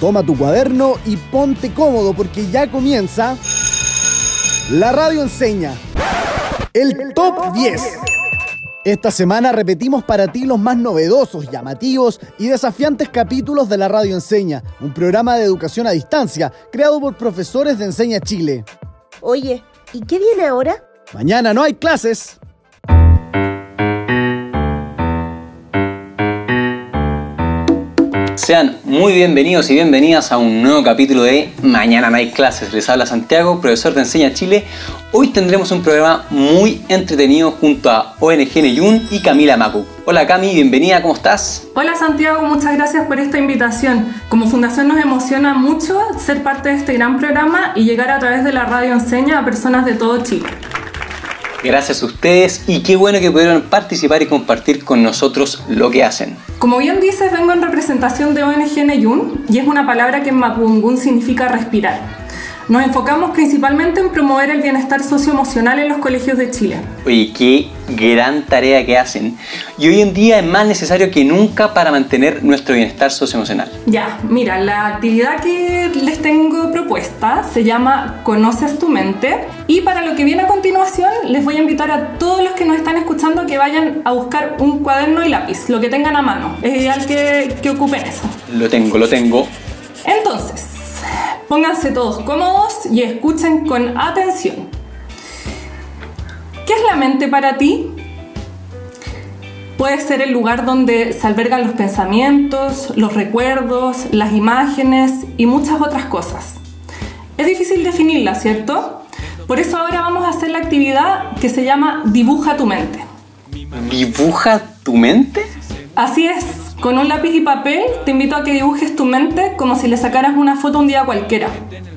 Toma tu cuaderno y ponte cómodo porque ya comienza La Radio Enseña. El Top 10. Esta semana repetimos para ti los más novedosos, llamativos y desafiantes capítulos de la Radio Enseña, un programa de educación a distancia creado por profesores de Enseña Chile. Oye, ¿y qué viene ahora? Mañana no hay clases. Sean muy bienvenidos y bienvenidas a un nuevo capítulo de Mañana no hay clases. Les habla Santiago, profesor de Enseña Chile. Hoy tendremos un programa muy entretenido junto a ONG Neyun y Camila Macu. Hola Cami, bienvenida, ¿cómo estás? Hola Santiago, muchas gracias por esta invitación. Como fundación nos emociona mucho ser parte de este gran programa y llegar a través de la radio Enseña a personas de todo Chile. Gracias a ustedes y qué bueno que pudieron participar y compartir con nosotros lo que hacen. Como bien dices, vengo en representación de ONG Neyun y es una palabra que en Mapudungun significa respirar. Nos enfocamos principalmente en promover el bienestar socioemocional en los colegios de Chile. Oye, qué gran tarea que hacen. Y hoy en día es más necesario que nunca para mantener nuestro bienestar socioemocional. Ya, mira, la actividad que les tengo propuesta se llama Conoces tu mente. Y para lo que viene a continuación, les voy a invitar a todos los que nos están escuchando que vayan a buscar un cuaderno y lápiz, lo que tengan a mano. Es ideal que, que ocupen eso. Lo tengo, lo tengo. Entonces, Pónganse todos cómodos y escuchen con atención. ¿Qué es la mente para ti? Puede ser el lugar donde se albergan los pensamientos, los recuerdos, las imágenes y muchas otras cosas. Es difícil definirla, ¿cierto? Por eso ahora vamos a hacer la actividad que se llama Dibuja tu mente. ¿Dibuja tu mente? Así es, con un lápiz y papel te invito a que dibujes tu mente como si le sacaras una foto un día cualquiera.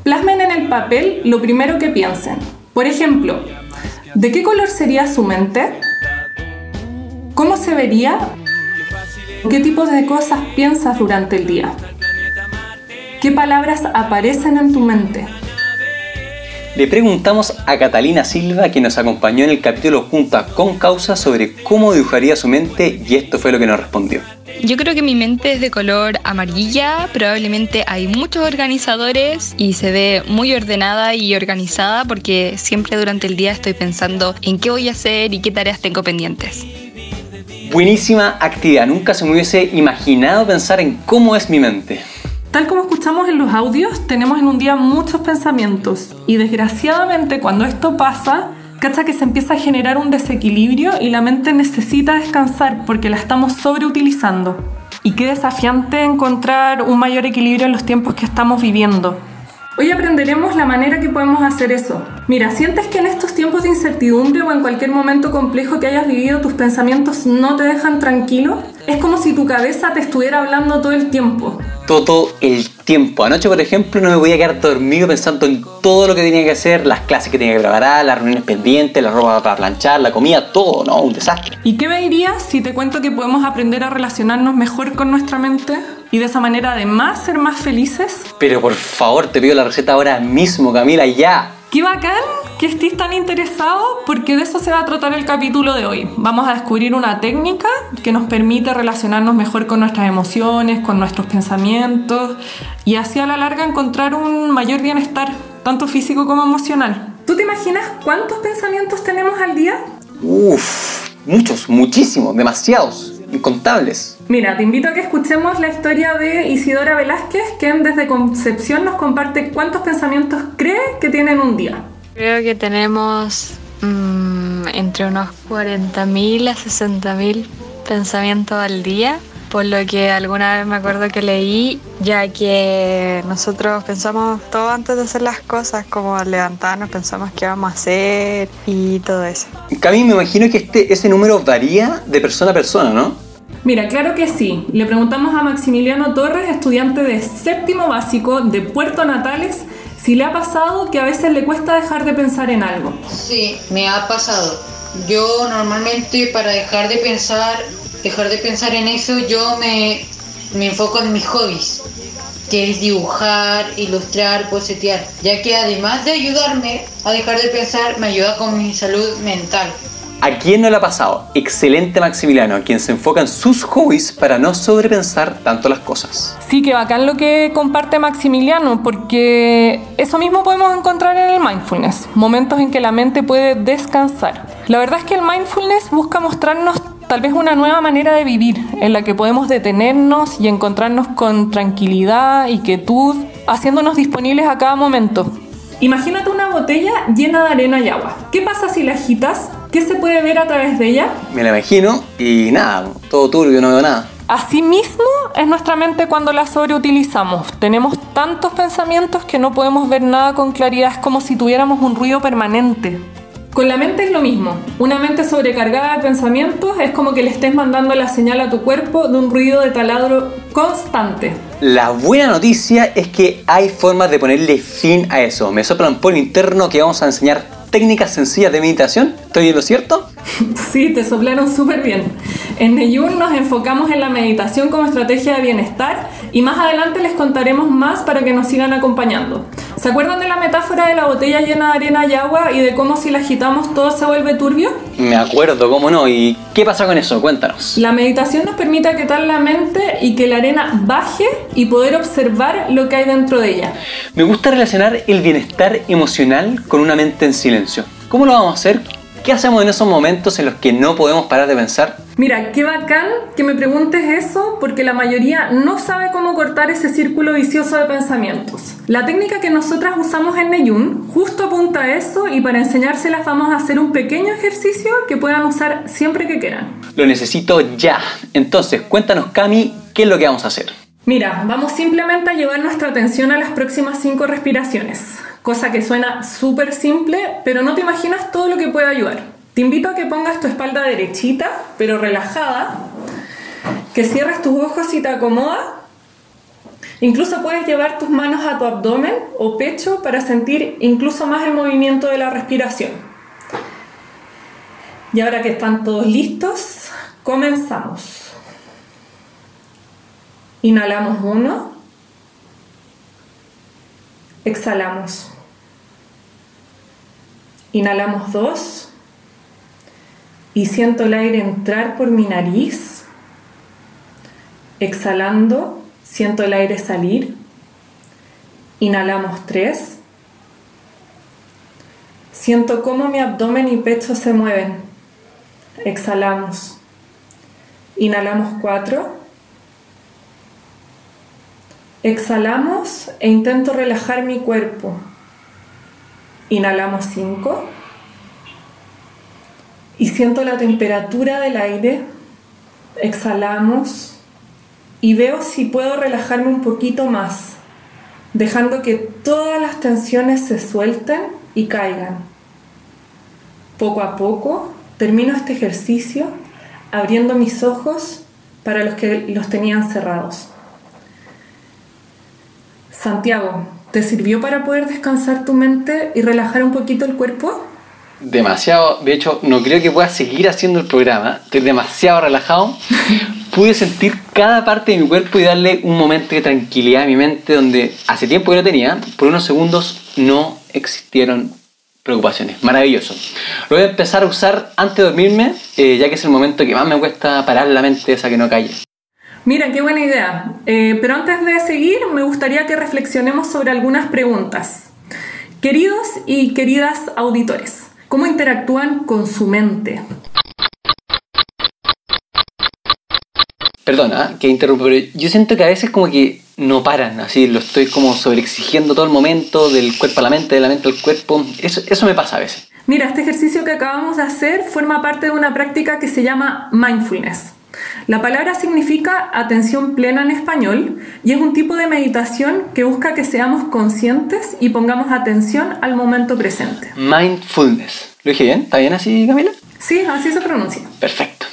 Plasmen en el papel lo primero que piensen. Por ejemplo, ¿de qué color sería su mente? ¿Cómo se vería? ¿Qué tipo de cosas piensas durante el día? ¿Qué palabras aparecen en tu mente? Le preguntamos a Catalina Silva, que nos acompañó en el capítulo junto a Con Causa, sobre cómo dibujaría su mente y esto fue lo que nos respondió. Yo creo que mi mente es de color amarilla, probablemente hay muchos organizadores y se ve muy ordenada y organizada porque siempre durante el día estoy pensando en qué voy a hacer y qué tareas tengo pendientes. Buenísima actividad, nunca se me hubiese imaginado pensar en cómo es mi mente. Tal como escuchamos en los audios, tenemos en un día muchos pensamientos y desgraciadamente cuando esto pasa, cacha que se empieza a generar un desequilibrio y la mente necesita descansar porque la estamos sobreutilizando. Y qué desafiante encontrar un mayor equilibrio en los tiempos que estamos viviendo. Hoy aprenderemos la manera que podemos hacer eso. Mira, ¿sientes que en estos tiempos de incertidumbre o en cualquier momento complejo que hayas vivido tus pensamientos no te dejan tranquilo? Es como si tu cabeza te estuviera hablando todo el tiempo. Todo el tiempo. Anoche, por ejemplo, no me voy a quedar dormido pensando en todo lo que tenía que hacer, las clases que tenía que preparar, las reuniones pendientes, la ropa para planchar, la comida, todo, ¿no? Un desastre. ¿Y qué me dirías si te cuento que podemos aprender a relacionarnos mejor con nuestra mente? Y de esa manera, además, ser más felices. Pero por favor, te pido la receta ahora mismo, Camila, ya. ¡Qué bacán que estés tan interesado! Porque de eso se va a tratar el capítulo de hoy. Vamos a descubrir una técnica que nos permite relacionarnos mejor con nuestras emociones, con nuestros pensamientos y así a la larga encontrar un mayor bienestar, tanto físico como emocional. ¿Tú te imaginas cuántos pensamientos tenemos al día? Uf, muchos, muchísimos, demasiados, incontables. Mira, te invito a que escuchemos la historia de Isidora Velázquez, quien desde Concepción nos comparte cuántos pensamientos cree que tiene en un día. Creo que tenemos mmm, entre unos 40.000 a 60.000 pensamientos al día, por lo que alguna vez me acuerdo que leí, ya que nosotros pensamos todo antes de hacer las cosas, como levantarnos pensamos qué vamos a hacer y todo eso. Cami, me imagino que este, ese número varía de persona a persona, ¿no? Mira, claro que sí. Le preguntamos a Maximiliano Torres, estudiante de séptimo básico de Puerto Natales, si le ha pasado que a veces le cuesta dejar de pensar en algo. Sí, me ha pasado. Yo normalmente para dejar de pensar, dejar de pensar en eso, yo me, me enfoco en mis hobbies, que es dibujar, ilustrar, posetear, ya que además de ayudarme a dejar de pensar, me ayuda con mi salud mental. ¿A quién no le ha pasado? Excelente Maximiliano, quien se enfoca en sus hobbies para no sobrepensar tanto las cosas. Sí, que bacán lo que comparte Maximiliano, porque eso mismo podemos encontrar en el mindfulness, momentos en que la mente puede descansar. La verdad es que el mindfulness busca mostrarnos tal vez una nueva manera de vivir, en la que podemos detenernos y encontrarnos con tranquilidad y quietud, haciéndonos disponibles a cada momento. Imagínate una botella llena de arena y agua. ¿Qué pasa si la agitas? ¿Qué se puede ver a través de ella? Me la imagino y nada, todo turbio, no veo nada. Asimismo es nuestra mente cuando la sobreutilizamos. Tenemos tantos pensamientos que no podemos ver nada con claridad. Es como si tuviéramos un ruido permanente. Con la mente es lo mismo. Una mente sobrecargada de pensamientos es como que le estés mandando la señal a tu cuerpo de un ruido de taladro constante. La buena noticia es que hay formas de ponerle fin a eso. Me soplan por interno que vamos a enseñar técnicas sencillas de meditación. ¿Estoy en lo cierto? Sí, te soplaron súper bien. En Neyun nos enfocamos en la meditación como estrategia de bienestar y más adelante les contaremos más para que nos sigan acompañando. ¿Se acuerdan de la metáfora de la botella llena de arena y agua y de cómo si la agitamos todo se vuelve turbio? Me acuerdo, cómo no. ¿Y qué pasa con eso? Cuéntanos. La meditación nos permite aquietar la mente y que la arena baje y poder observar lo que hay dentro de ella. Me gusta relacionar el bienestar emocional con una mente en silencio. ¿Cómo lo vamos a hacer? ¿Qué hacemos en esos momentos en los que no podemos parar de pensar? Mira, qué bacán que me preguntes eso porque la mayoría no sabe cómo cortar ese círculo vicioso de pensamientos. La técnica que nosotras usamos en Neyun justo apunta a eso y para enseñárselas vamos a hacer un pequeño ejercicio que puedan usar siempre que quieran. Lo necesito ya. Entonces, cuéntanos Cami, ¿qué es lo que vamos a hacer? Mira, vamos simplemente a llevar nuestra atención a las próximas cinco respiraciones cosa que suena súper simple, pero no te imaginas todo lo que puede ayudar. Te invito a que pongas tu espalda derechita, pero relajada, que cierres tus ojos si te acomoda. Incluso puedes llevar tus manos a tu abdomen o pecho para sentir incluso más el movimiento de la respiración. Y ahora que están todos listos, comenzamos. Inhalamos uno. Exhalamos. Inhalamos dos y siento el aire entrar por mi nariz. Exhalando, siento el aire salir. Inhalamos tres. Siento cómo mi abdomen y pecho se mueven. Exhalamos. Inhalamos cuatro. Exhalamos e intento relajar mi cuerpo. Inhalamos 5 y siento la temperatura del aire. Exhalamos y veo si puedo relajarme un poquito más, dejando que todas las tensiones se suelten y caigan. Poco a poco termino este ejercicio abriendo mis ojos para los que los tenían cerrados. Santiago, ¿Te sirvió para poder descansar tu mente y relajar un poquito el cuerpo? Demasiado, de hecho, no creo que pueda seguir haciendo el programa. Estoy demasiado relajado. Pude sentir cada parte de mi cuerpo y darle un momento de tranquilidad a mi mente donde hace tiempo que no tenía. Por unos segundos no existieron preocupaciones. Maravilloso. Lo voy a empezar a usar antes de dormirme, eh, ya que es el momento que más me cuesta parar la mente esa que no calle. Mira, qué buena idea. Eh, pero antes de seguir, me gustaría que reflexionemos sobre algunas preguntas. Queridos y queridas auditores, ¿cómo interactúan con su mente? Perdona que interrumpo, pero yo siento que a veces como que no paran, así lo estoy como sobreexigiendo todo el momento, del cuerpo a la mente, de la mente al cuerpo. Eso, eso me pasa a veces. Mira, este ejercicio que acabamos de hacer forma parte de una práctica que se llama mindfulness. La palabra significa atención plena en español y es un tipo de meditación que busca que seamos conscientes y pongamos atención al momento presente. Mindfulness. ¿Lo dije bien? ¿Está bien así, Camila? Sí, así se pronuncia. Perfecto.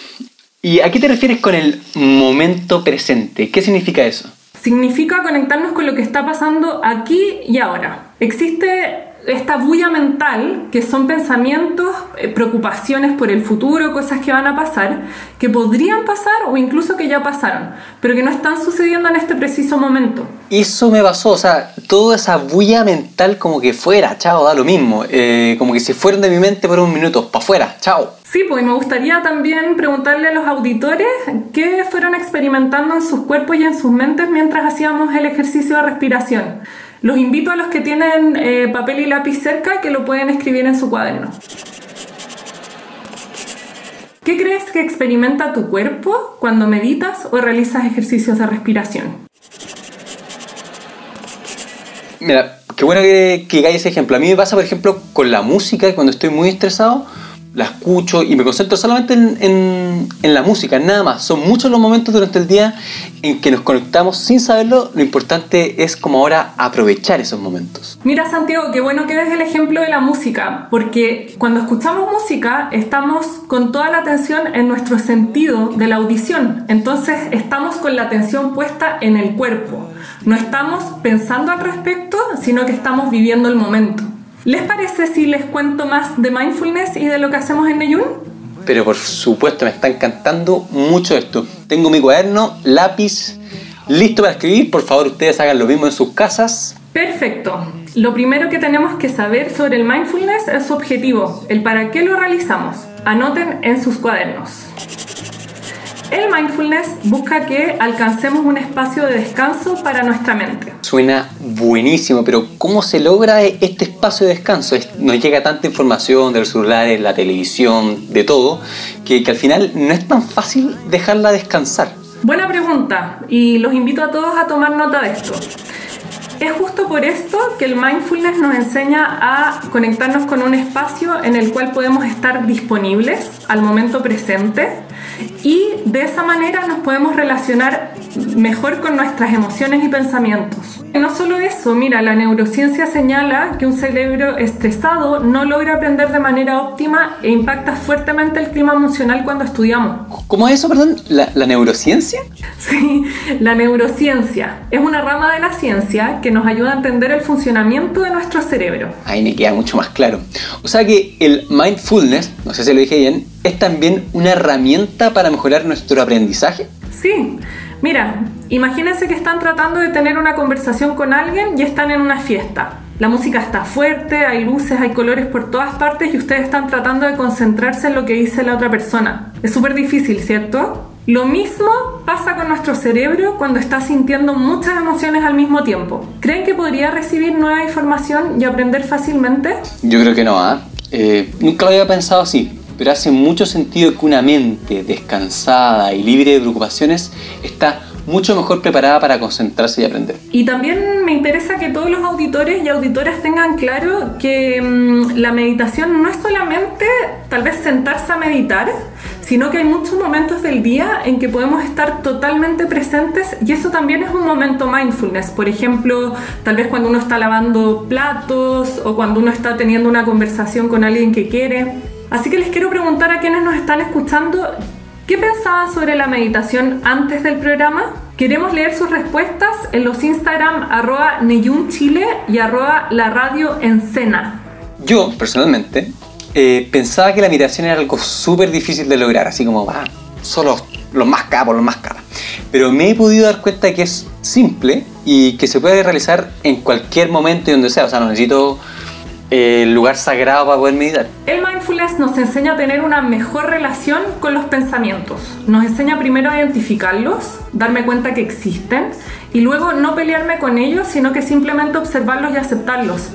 ¿Y a qué te refieres con el momento presente? ¿Qué significa eso? Significa conectarnos con lo que está pasando aquí y ahora. Existe esta bulla mental, que son pensamientos, eh, preocupaciones por el futuro, cosas que van a pasar, que podrían pasar o incluso que ya pasaron, pero que no están sucediendo en este preciso momento. Eso me pasó, o sea, toda esa bulla mental como que fuera, chao, da lo mismo, eh, como que se fueron de mi mente por un minuto, para afuera, chao. Sí, pues me gustaría también preguntarle a los auditores qué fueron experimentando en sus cuerpos y en sus mentes mientras hacíamos el ejercicio de respiración. Los invito a los que tienen eh, papel y lápiz cerca que lo pueden escribir en su cuaderno. ¿Qué crees que experimenta tu cuerpo cuando meditas o realizas ejercicios de respiración? Mira, qué bueno que, que ese ejemplo. A mí me pasa, por ejemplo, con la música, cuando estoy muy estresado, la escucho y me concentro solamente en, en, la música, nada más. Son muchos los momentos durante el día en que nos conectamos sin saberlo. Lo importante es como ahora aprovechar esos momentos. Mira Santiago, qué bueno que des el ejemplo de la música, porque cuando escuchamos música estamos con toda la atención en nuestro sentido de la audición. Entonces estamos con la atención puesta en el cuerpo. No estamos pensando al respecto, sino que estamos viviendo el momento. ¿Les parece si les cuento más de mindfulness y de lo que hacemos en Neyun? Pero por supuesto, me está encantando mucho esto. Tengo mi cuaderno, lápiz, listo para escribir. Por favor, ustedes hagan lo mismo en sus casas. Perfecto. Lo primero que tenemos que saber sobre el mindfulness es su objetivo, el para qué lo realizamos. Anoten en sus cuadernos. El mindfulness busca que alcancemos un espacio de descanso para nuestra mente. Suena buenísimo, pero ¿cómo se logra este espacio de descanso? Nos llega tanta información de los celulares, la televisión, de todo, que, que al final no es tan fácil dejarla descansar. Buena pregunta y los invito a todos a tomar nota de esto. Es justo por esto que el mindfulness nos enseña a conectarnos con un espacio en el cual podemos estar disponibles al momento presente y de esa manera nos podemos relacionar mejor con nuestras emociones y pensamientos. No solo eso, mira, la neurociencia señala que un cerebro estresado no logra aprender de manera óptima e impacta fuertemente el clima emocional cuando estudiamos. ¿Cómo es eso, perdón? ¿La, la neurociencia? Sí, la neurociencia es una rama de la ciencia que nos ayuda a entender el funcionamiento de nuestro cerebro. Ahí me queda mucho más claro. O sea que el mindfulness, no sé si lo dije bien, es también una herramienta para mejorar nuestro aprendizaje. Sí, mira, imagínense que están tratando de tener una conversación con alguien y están en una fiesta. La música está fuerte, hay luces, hay colores por todas partes y ustedes están tratando de concentrarse en lo que dice la otra persona. Es súper difícil, ¿cierto? Lo mismo pasa con nuestro cerebro cuando está sintiendo muchas emociones al mismo tiempo. ¿Creen que podría recibir nueva información y aprender fácilmente? Yo creo que no, ¿ah? ¿eh? nunca lo había pensado así pero hace mucho sentido que una mente descansada y libre de preocupaciones está mucho mejor preparada para concentrarse y aprender. Y también me interesa que todos los auditores y auditoras tengan claro que mmm, la meditación no es solamente tal vez sentarse a meditar, sino que hay muchos momentos del día en que podemos estar totalmente presentes y eso también es un momento mindfulness. Por ejemplo, tal vez cuando uno está lavando platos o cuando uno está teniendo una conversación con alguien que quiere. Así que les quiero preguntar a quienes nos están escuchando, ¿qué pensaban sobre la meditación antes del programa? Queremos leer sus respuestas en los Instagram arroba Chile y arroba la radio Encena. Yo, personalmente, eh, pensaba que la meditación era algo súper difícil de lograr, así como, va, solo los más capos, los más caros. Pero me he podido dar cuenta de que es simple y que se puede realizar en cualquier momento y donde sea. O sea, no necesito el lugar sagrado para poder meditar. El mindfulness nos enseña a tener una mejor relación con los pensamientos. Nos enseña primero a identificarlos, darme cuenta que existen y luego no pelearme con ellos, sino que simplemente observarlos y aceptarlos.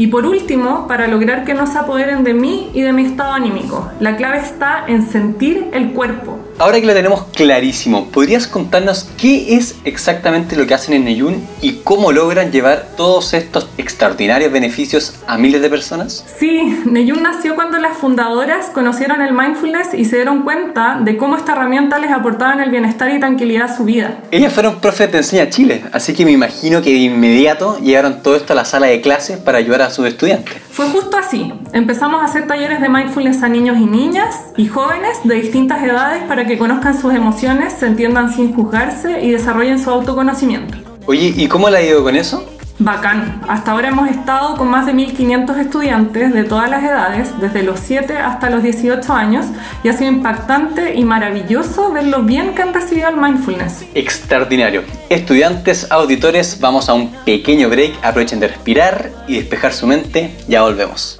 Y por último, para lograr que no se apoderen de mí y de mi estado anímico, la clave está en sentir el cuerpo. Ahora que lo tenemos clarísimo, ¿podrías contarnos qué es exactamente lo que hacen en Neyun y cómo logran llevar todos estos extraordinarios beneficios a miles de personas? Sí, Neyun nació cuando las fundadoras conocieron el mindfulness y se dieron cuenta de cómo esta herramienta les aportaba en el bienestar y tranquilidad su vida. Ellas fueron profes de Enseña Chile, así que me imagino que de inmediato llevaron todo esto a la sala de clases para ayudar a sus estudiantes. Fue justo así. Empezamos a hacer talleres de mindfulness a niños y niñas y jóvenes de distintas edades para que conozcan sus emociones, se entiendan sin juzgarse y desarrollen su autoconocimiento. Oye, ¿y cómo le ha ido con eso? Bacán. Hasta ahora hemos estado con más de 1.500 estudiantes de todas las edades, desde los 7 hasta los 18 años, y ha sido impactante y maravilloso ver lo bien que han recibido el mindfulness. Extraordinario. Estudiantes, auditores, vamos a un pequeño break. Aprovechen de respirar y despejar su mente. Ya volvemos.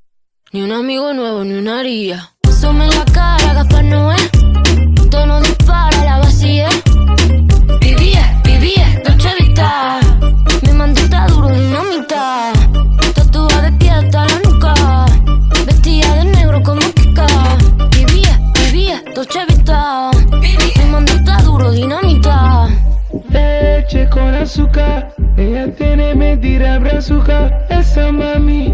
Ni un amigo nuevo, ni una haría. Sume la cara, Gaspar Noé. Tono dispara, la vacía. Vivía, vivía, Dolce Vita. Mi mandita duro, dinamita. Tatuada de pie hasta la nuca. Vestida de negro como Kika. Vivía, vivía, Dolce Vita. Mi mandita duro, dinamita. Leche con azúcar, ella tiene mentira brazuca. Esa mami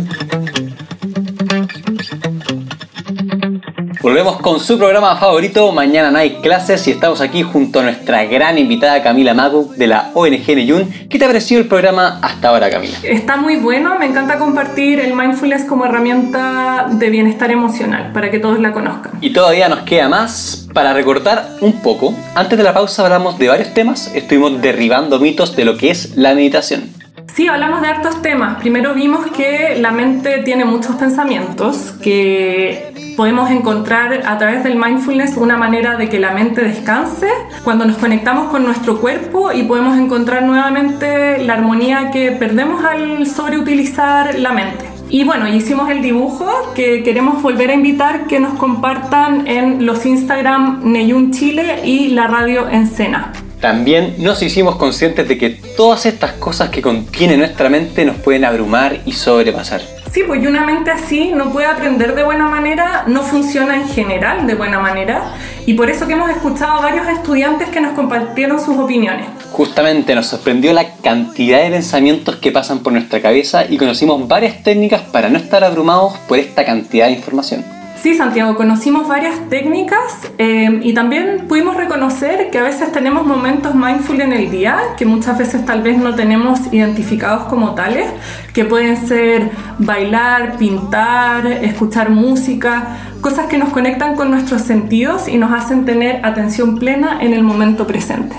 Volvemos con su programa favorito, Mañana no hay clases, y estamos aquí junto a nuestra gran invitada Camila Magu de la ONG Neyun. ¿Qué te ha parecido el programa hasta ahora, Camila? Está muy bueno, me encanta compartir el mindfulness como herramienta de bienestar emocional para que todos la conozcan. Y todavía nos queda más para recordar un poco. Antes de la pausa hablamos de varios temas, estuvimos derribando mitos de lo que es la meditación. Sí, hablamos de hartos temas. Primero vimos que la mente tiene muchos pensamientos, que podemos encontrar a través del mindfulness una manera de que la mente descanse cuando nos conectamos con nuestro cuerpo y podemos encontrar nuevamente la armonía que perdemos al sobreutilizar la mente. Y bueno, hicimos el dibujo que queremos volver a invitar que nos compartan en los Instagram Neyun Chile y la radio Encena. También nos hicimos conscientes de que todas estas cosas que contiene nuestra mente nos pueden abrumar y sobrepasar. Sí, pues y una mente así no puede aprender de buena manera, no funciona en general de buena manera y por eso que hemos escuchado a varios estudiantes que nos compartieron sus opiniones. Justamente nos sorprendió la cantidad de pensamientos que pasan por nuestra cabeza y conocimos varias técnicas para no estar abrumados por esta cantidad de información. Sí, Santiago, conocimos varias técnicas eh, y también pudimos reconocer que a veces tenemos momentos mindful en el día, que muchas veces tal vez no tenemos identificados como tales, que pueden ser bailar, pintar, escuchar música, cosas que nos conectan con nuestros sentidos y nos hacen tener atención plena en el momento presente.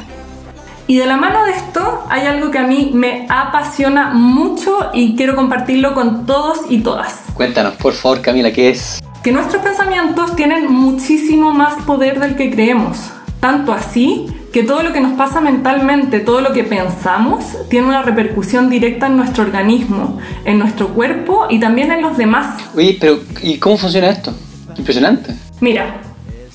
Y de la mano de esto hay algo que a mí me apasiona mucho y quiero compartirlo con todos y todas. Cuéntanos, por favor, Camila, ¿qué es? Que nuestros pensamientos tienen muchísimo más poder del que creemos. Tanto así que todo lo que nos pasa mentalmente, todo lo que pensamos, tiene una repercusión directa en nuestro organismo, en nuestro cuerpo y también en los demás. Oye, pero ¿y cómo funciona esto? Impresionante. Mira,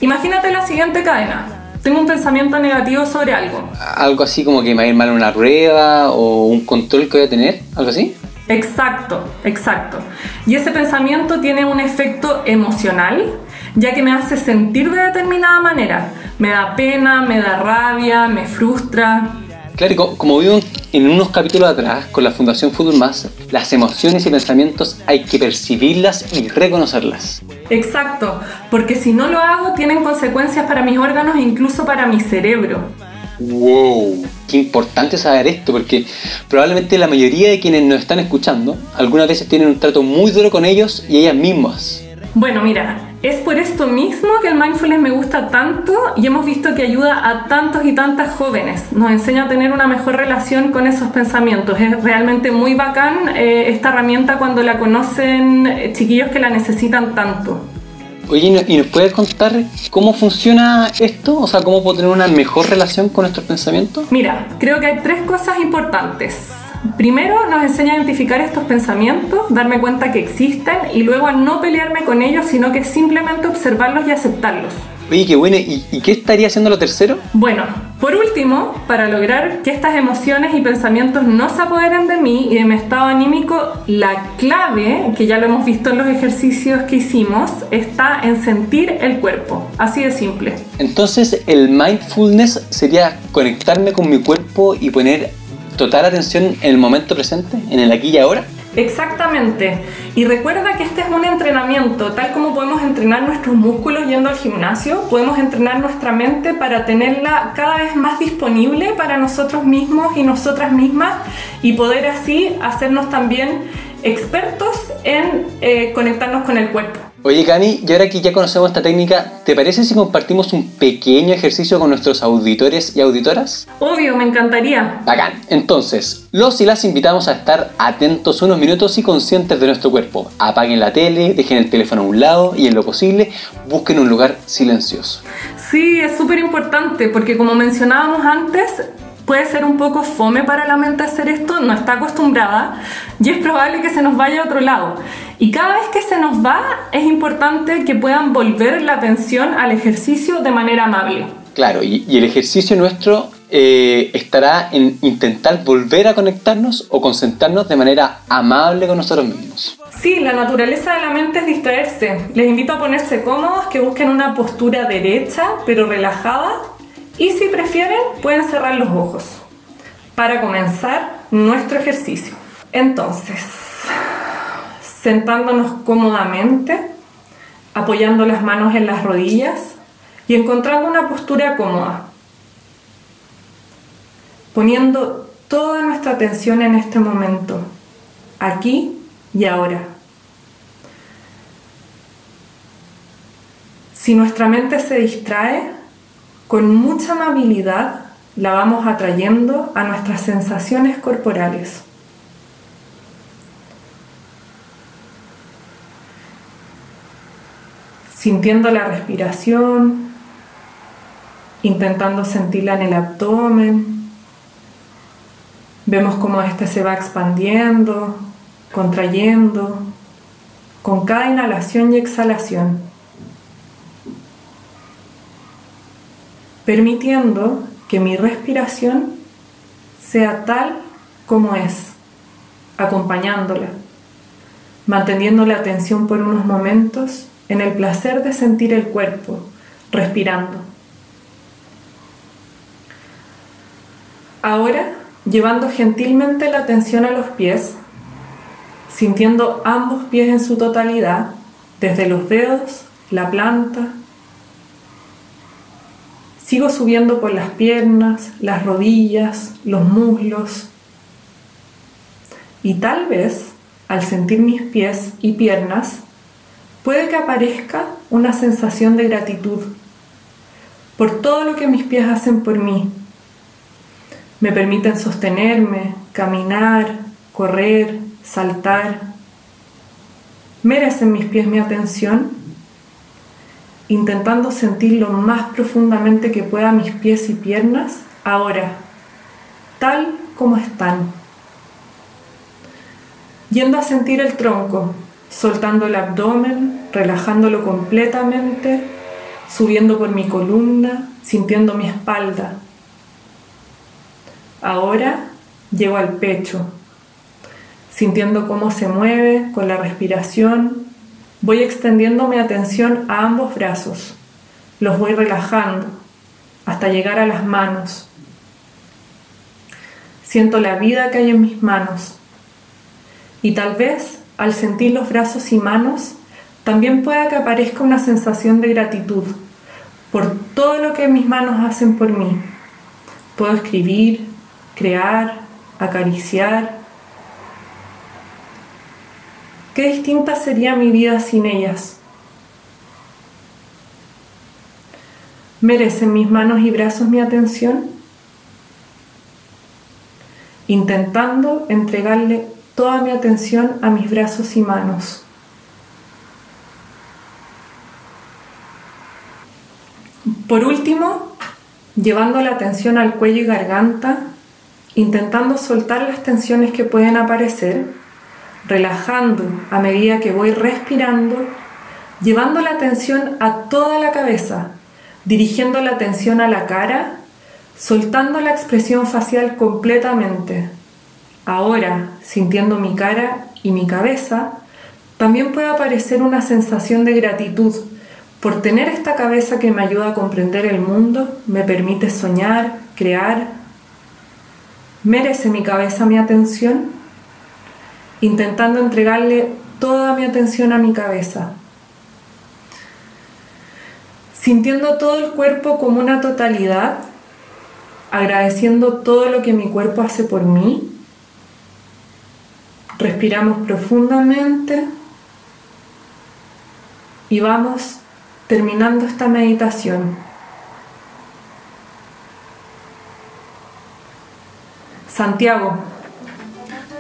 imagínate la siguiente cadena. Tengo un pensamiento negativo sobre algo. Algo así como que me va a ir mal una prueba o un control que voy a tener, algo así. Exacto, exacto. Y ese pensamiento tiene un efecto emocional, ya que me hace sentir de determinada manera. Me da pena, me da rabia, me frustra. Claro, y como vimos en unos capítulos atrás con la Fundación Fútbol Más, las emociones y pensamientos hay que percibirlas y reconocerlas. Exacto, porque si no lo hago tienen consecuencias para mis órganos e incluso para mi cerebro. ¡Wow! Qué importante saber esto, porque probablemente la mayoría de quienes nos están escuchando algunas veces tienen un trato muy duro con ellos y ellas mismas. Bueno, mira, es por esto mismo que el mindfulness me gusta tanto y hemos visto que ayuda a tantos y tantas jóvenes. Nos enseña a tener una mejor relación con esos pensamientos. Es realmente muy bacán eh, esta herramienta cuando la conocen eh, chiquillos que la necesitan tanto. Oye, ¿y no- ¿y nos puedes contar cómo funciona esto? O sea, ¿cómo puedo tener una mejor relación con nuestros pensamientos? Mira, creo que hay tres cosas importantes. Primero, nos enseña a identificar estos pensamientos, darme cuenta que existen y luego a no pelearme con ellos, sino que simplemente observarlos y aceptarlos. Oye, qué bueno. ¿Y, y qué estaría haciendo lo tercero? Bueno, Por último, para lograr que estas emociones y pensamientos no se apoderen de mí y de mi estado anímico, la clave, que ya lo hemos visto en los ejercicios que hicimos, está en sentir el cuerpo. Así de simple. Entonces, el mindfulness sería conectarme con mi cuerpo y poner total atención en el momento presente, en el aquí y ahora. Exactamente. Y recuerda que este es un entrenamiento, tal como podemos entrenar nuestros músculos yendo al gimnasio, podemos entrenar nuestra mente para tenerla cada vez más disponible para nosotros mismos y nosotras mismas y poder así hacernos también expertos en eh, conectarnos con el cuerpo. Oye, Cami, y ahora que ya conocemos esta técnica, ¿te parece si compartimos un pequeño ejercicio con nuestros auditores y auditoras? Obvio, me encantaría. Bacán. Entonces, los y las invitamos a estar atentos unos minutos y conscientes de nuestro cuerpo. Apaguen la tele, dejen el teléfono a un lado y en lo posible busquen un lugar silencioso. Sí, es súper importante porque como mencionábamos antes, puede ser un poco fome para la mente hacer esto, no está acostumbrada y es probable que se nos vaya a otro lado. Y cada vez que se nos va, es importante que puedan volver la atención al ejercicio de manera amable. Claro, y, el ejercicio nuestro eh, estará en intentar volver a conectarnos o concentrarnos de manera amable con nosotros mismos. Sí, la naturaleza de la mente es distraerse. Les invito a ponerse cómodos, que busquen una postura derecha pero relajada y si prefieren pueden cerrar los ojos para comenzar nuestro ejercicio. Entonces, sentándonos cómodamente, apoyando las manos en las rodillas y encontrando una postura cómoda, poniendo toda nuestra atención en este momento, aquí y ahora. Si nuestra mente se distrae, con mucha amabilidad la vamos atrayendo a nuestras sensaciones corporales. sintiendo la respiración, intentando sentirla en el abdomen. Vemos cómo este se va expandiendo, contrayendo, con cada inhalación y exhalación. Permitiendo que mi respiración sea tal como es, acompañándola, manteniendo la atención por unos momentos en el placer de sentir el cuerpo respirando. Ahora, llevando gentilmente la atención a los pies, sintiendo ambos pies en su totalidad, desde los dedos, la planta. Sigo subiendo por las piernas, las rodillas, los muslos. Y tal vez, al sentir mis pies y piernas, puede que aparezca una sensación de gratitud por todo lo que mis pies hacen por mí. Me permiten sostenerme, caminar, correr, saltar. ¿Merecen mis pies mi atención? Intentando sentir lo más profundamente que pueda mis pies y piernas ahora, tal como están. Yendo a sentir el tronco, soltando el abdomen, relajándolo completamente, subiendo por mi columna, sintiendo mi espalda. Ahora llego al pecho, sintiendo cómo se mueve con la respiración. Voy extendiendo mi atención a ambos brazos, los voy relajando hasta llegar a las manos. Siento la vida que hay en mis manos y tal vez al sentir los brazos y manos, también pueda que aparezca una sensación de gratitud por todo lo que mis manos hacen por mí. Puedo escribir, crear, acariciar. Qué distinta sería mi vida sin ellas. ¿Merecen mis manos y brazos mi atención? Intentando entregarle toda mi atención a mis brazos y manos. Por último, llevando la atención al cuello y garganta, intentando soltar las tensiones que pueden aparecer, relajando a medida que voy respirando, llevando la atención a toda la cabeza, dirigiendo la atención a la cara, soltando la expresión facial completamente. Ahora, sintiendo mi cara y mi cabeza, también puede aparecer una sensación de gratitud por tener esta cabeza que me ayuda a comprender el mundo, me permite soñar, crear. ¿Merece mi cabeza mi atención? Intentando entregarle toda mi atención a mi cabeza. Sintiendo todo el cuerpo como una totalidad, agradeciendo todo lo que mi cuerpo hace por mí. Respiramos profundamente y vamos terminando esta meditación. Santiago,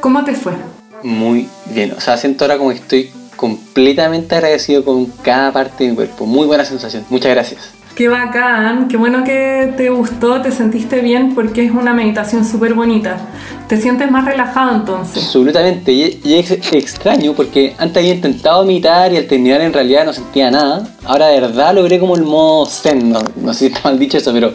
¿cómo te fue? Muy bien, o sea, siento ahora como que estoy completamente agradecido con cada parte de mi cuerpo. Muy buena sensación, muchas gracias. Qué bacán, qué bueno que te gustó, te sentiste bien porque es una meditación súper bonita. ¿Te sientes más relajado entonces? Absolutamente, y, es extraño porque antes había intentado meditar y al terminar en realidad no sentía nada. Ahora de verdad logré como el modo zen, no, sé si está mal dicho eso, pero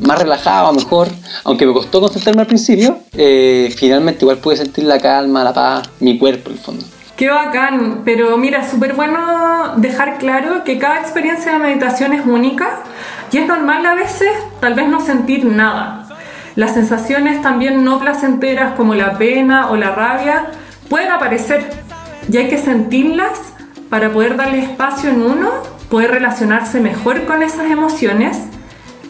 más relajado, mejor. Aunque me costó concentrarme al principio, eh, finalmente igual pude sentir la calma, la paz, mi cuerpo en el fondo. Qué bacán, pero mira, súper bueno dejar claro que cada experiencia de meditación es única y es normal a veces tal vez no sentir nada. Las sensaciones también no placenteras como la pena o la rabia pueden aparecer y hay que sentirlas para poder darle espacio en uno, poder relacionarse mejor con esas emociones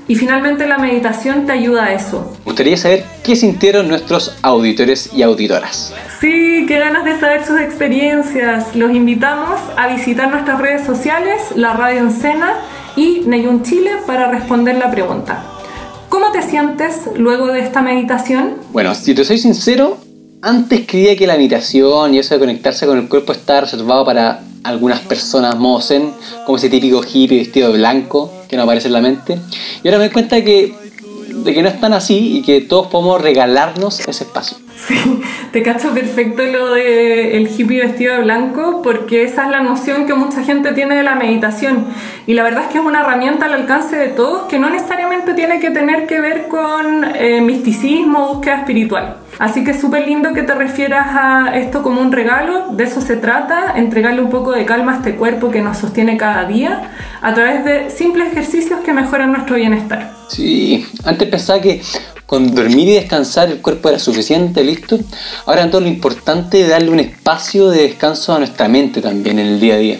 y finalmente la meditación te ayuda a eso. Me gustaría saber qué sintieron nuestros auditores y auditoras. Sí, qué ganas de saber sus experiencias. Los invitamos a visitar nuestras redes sociales, la Radio Encena y Neyun Chile para responder la pregunta. ¿Cómo te sientes luego de esta meditación? Bueno, si te soy sincero, antes creía que la meditación y eso de conectarse con el cuerpo estaba reservado para algunas personas modo zen, como ese típico hippie vestido de blanco que no aparece en la mente. Y ahora me doy cuenta que, de que no es tan así y que todos podemos regalarnos ese espacio. Sí, te cacho perfecto lo de el hippie vestido de blanco porque esa es la noción que mucha gente tiene de la meditación y la verdad es que es una herramienta al alcance de todos que no necesariamente tiene que tener que ver con eh, misticismo o búsqueda espiritual. Así que es súper lindo que te refieras a esto como un regalo, de eso se trata, entregarle un poco de calma a este cuerpo que nos sostiene cada día a través de simples ejercicios que mejoran nuestro bienestar. Sí, antes pensaba que con dormir y descansar el cuerpo era suficiente, listo. Ahora todo lo importante es darle un espacio de descanso a nuestra mente también en el día a día.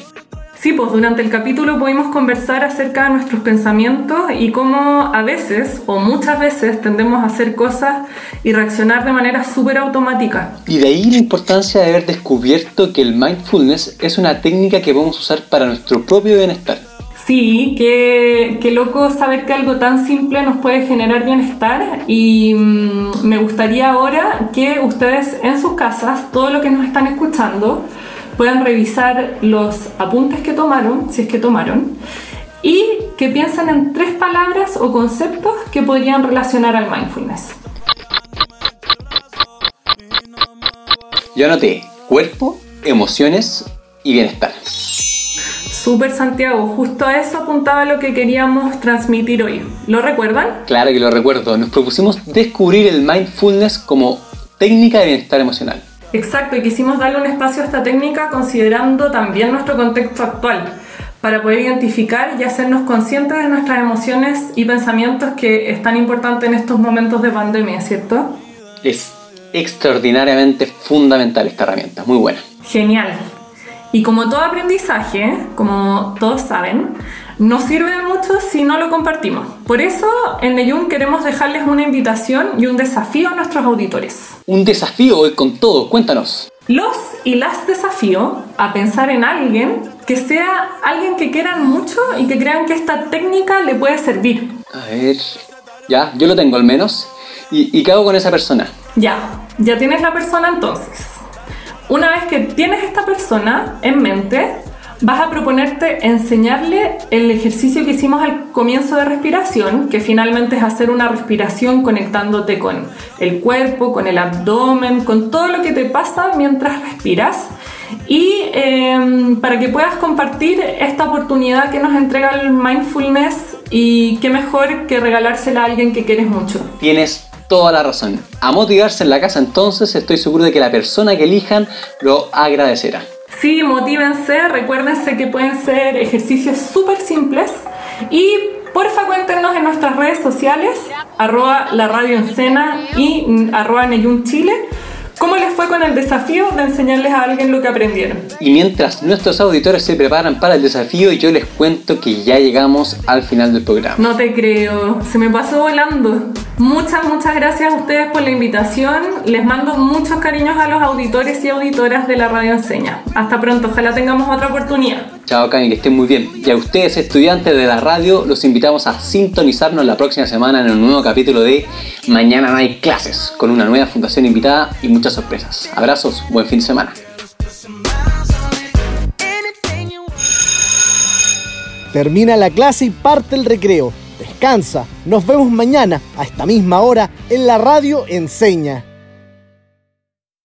Sí, pues durante el capítulo pudimos conversar acerca de nuestros pensamientos y cómo a veces o muchas veces tendemos a hacer cosas y reaccionar de manera súper automática. Y de ahí la importancia de haber descubierto que el mindfulness es una técnica que podemos usar para nuestro propio bienestar. Sí, qué, qué loco saber que algo tan simple nos puede generar bienestar y mm, me gustaría ahora que ustedes en sus casas, todo lo que nos están escuchando, puedan revisar los apuntes que tomaron, si es que tomaron, y que piensen en tres palabras o conceptos que podrían relacionar al mindfulness. Yo anoté cuerpo, emociones y bienestar. Super Santiago, justo a eso apuntaba lo que queríamos transmitir hoy. ¿Lo recuerdan? Claro que lo recuerdo. Nos propusimos descubrir el mindfulness como técnica de bienestar emocional. Exacto, y quisimos darle un espacio a esta técnica considerando también nuestro contexto actual, para poder identificar y hacernos conscientes de nuestras emociones y pensamientos que es tan importante en estos momentos de pandemia, ¿cierto? Es extraordinariamente fundamental esta herramienta, muy buena. Genial. Y como todo aprendizaje, como todos saben, no sirve de mucho si no lo compartimos. Por eso en Neyun queremos dejarles una invitación y un desafío a nuestros auditores. Un desafío hoy con todo, cuéntanos. Los y las desafío a pensar en alguien que sea alguien que quieran mucho y que crean que esta técnica le puede servir. A ver, ya, yo lo tengo al menos. ¿Y, y qué hago con esa persona? Ya, ya tienes la persona entonces. Una vez que tienes esta persona en mente, vas a proponerte enseñarle el ejercicio que hicimos al comienzo de respiración, que finalmente es hacer una respiración conectándote con el cuerpo, con el abdomen, con todo lo que te pasa mientras respiras. Y em, para que puedas compartir esta oportunidad que nos entrega el mindfulness y qué mejor que regalársela a alguien que quieres mucho. Tienes toda la razón. A motivarse en la casa entonces estoy seguro de que la persona que elijan lo agradecerá. Sí, motívense, recuérdense que pueden ser ejercicios súper simples y porfa cuéntenos en nuestras redes sociales, arroba la radio y mm, arroba Neyun Chile, ¿Cómo les fue con el desafío de enseñarles a alguien lo que aprendieron? Y mientras nuestros auditores se preparan para el desafío, yo les cuento que ya llegamos al final del programa. No te creo, se me pasó volando. Muchas, muchas gracias a ustedes por la invitación. Les mando muchos cariños a los auditores y auditoras de la Radio Enseña. Hasta pronto, ojalá tengamos otra oportunidad. Chao, Cami, que estén muy bien. Y a ustedes, estudiantes de la radio, los invitamos a sintonizarnos la próxima semana en un nuevo capítulo de Mañana no hay clases, con una nueva fundación invitada y muchas sorpresas. Abrazos, buen fin de semana. Termina la clase y parte el recreo. Descansa. Nos vemos mañana a esta misma hora en la radio Enseña.